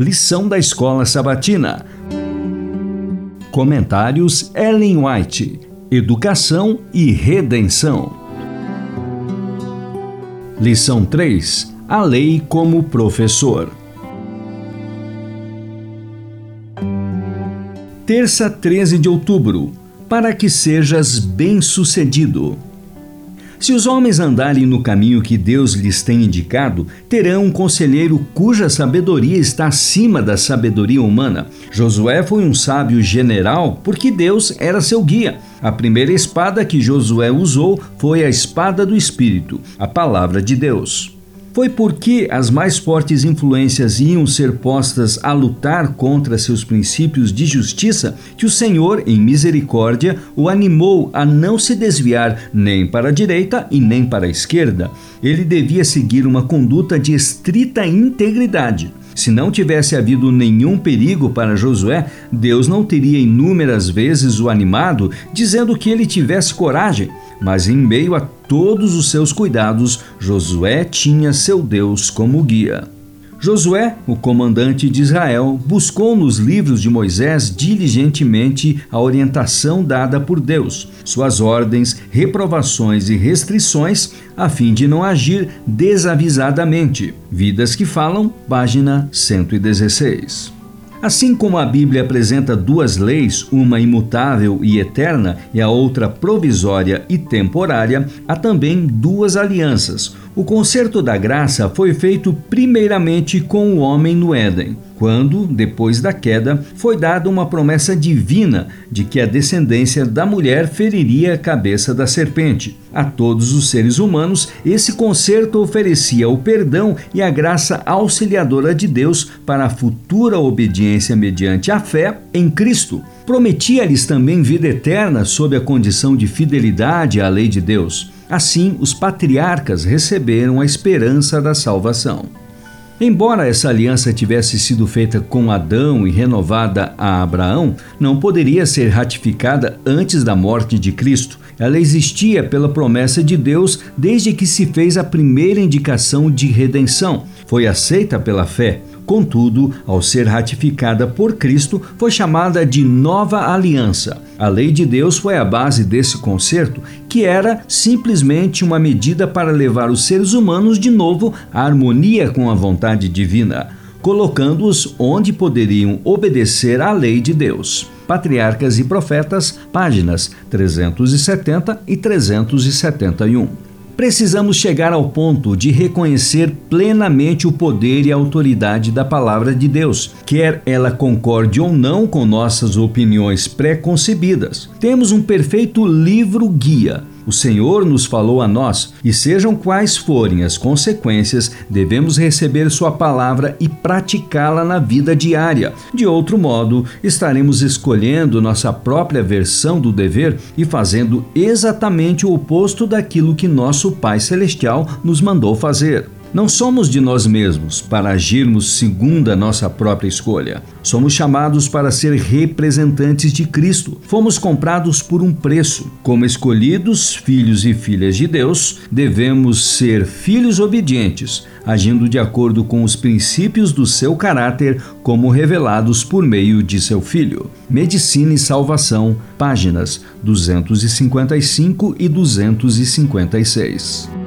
Lição da Escola Sabatina. Comentários Ellen White. Educação e Redenção. Lição 3. A lei como professor. Terça, 13 de outubro. Para que sejas bem-sucedido. Se os homens andarem no caminho que Deus lhes tem indicado, terão um conselheiro cuja sabedoria está acima da sabedoria humana. Josué foi um sábio general porque Deus era seu guia. A primeira espada que Josué usou foi a espada do Espírito, a palavra de Deus. Foi porque as mais fortes influências iam ser postas a lutar contra seus princípios de justiça que o Senhor, em misericórdia, o animou a não se desviar nem para a direita e nem para a esquerda. Ele devia seguir uma conduta de estrita integridade. Se não tivesse havido nenhum perigo para Josué, Deus não teria inúmeras vezes o animado, dizendo que ele tivesse coragem. Mas em meio a todos os seus cuidados, Josué tinha seu Deus como guia. Josué, o comandante de Israel, buscou nos livros de Moisés diligentemente a orientação dada por Deus, suas ordens, reprovações e restrições, a fim de não agir desavisadamente. Vidas que Falam, página 116. Assim como a Bíblia apresenta duas leis, uma imutável e eterna e a outra provisória e temporária, há também duas alianças. O concerto da graça foi feito primeiramente com o homem no Éden, quando, depois da queda, foi dada uma promessa divina de que a descendência da mulher feriria a cabeça da serpente. A todos os seres humanos, esse concerto oferecia o perdão e a graça auxiliadora de Deus para a futura obediência mediante a fé em Cristo. Prometia-lhes também vida eterna sob a condição de fidelidade à lei de Deus. Assim, os patriarcas receberam a esperança da salvação. Embora essa aliança tivesse sido feita com Adão e renovada a Abraão, não poderia ser ratificada antes da morte de Cristo. Ela existia pela promessa de Deus desde que se fez a primeira indicação de redenção. Foi aceita pela fé. Contudo, ao ser ratificada por Cristo, foi chamada de Nova Aliança. A lei de Deus foi a base desse concerto, que era simplesmente uma medida para levar os seres humanos de novo à harmonia com a vontade divina, colocando-os onde poderiam obedecer à lei de Deus. Patriarcas e Profetas, páginas 370 e 371 precisamos chegar ao ponto de reconhecer plenamente o poder e a autoridade da palavra de Deus, quer ela concorde ou não com nossas opiniões pré-concebidas. Temos um perfeito livro-guia o Senhor nos falou a nós, e sejam quais forem as consequências, devemos receber Sua palavra e praticá-la na vida diária. De outro modo, estaremos escolhendo nossa própria versão do dever e fazendo exatamente o oposto daquilo que nosso Pai Celestial nos mandou fazer. Não somos de nós mesmos para agirmos segundo a nossa própria escolha. Somos chamados para ser representantes de Cristo. Fomos comprados por um preço. Como escolhidos filhos e filhas de Deus, devemos ser filhos obedientes, agindo de acordo com os princípios do seu caráter, como revelados por meio de seu Filho. Medicina e Salvação, páginas 255 e 256.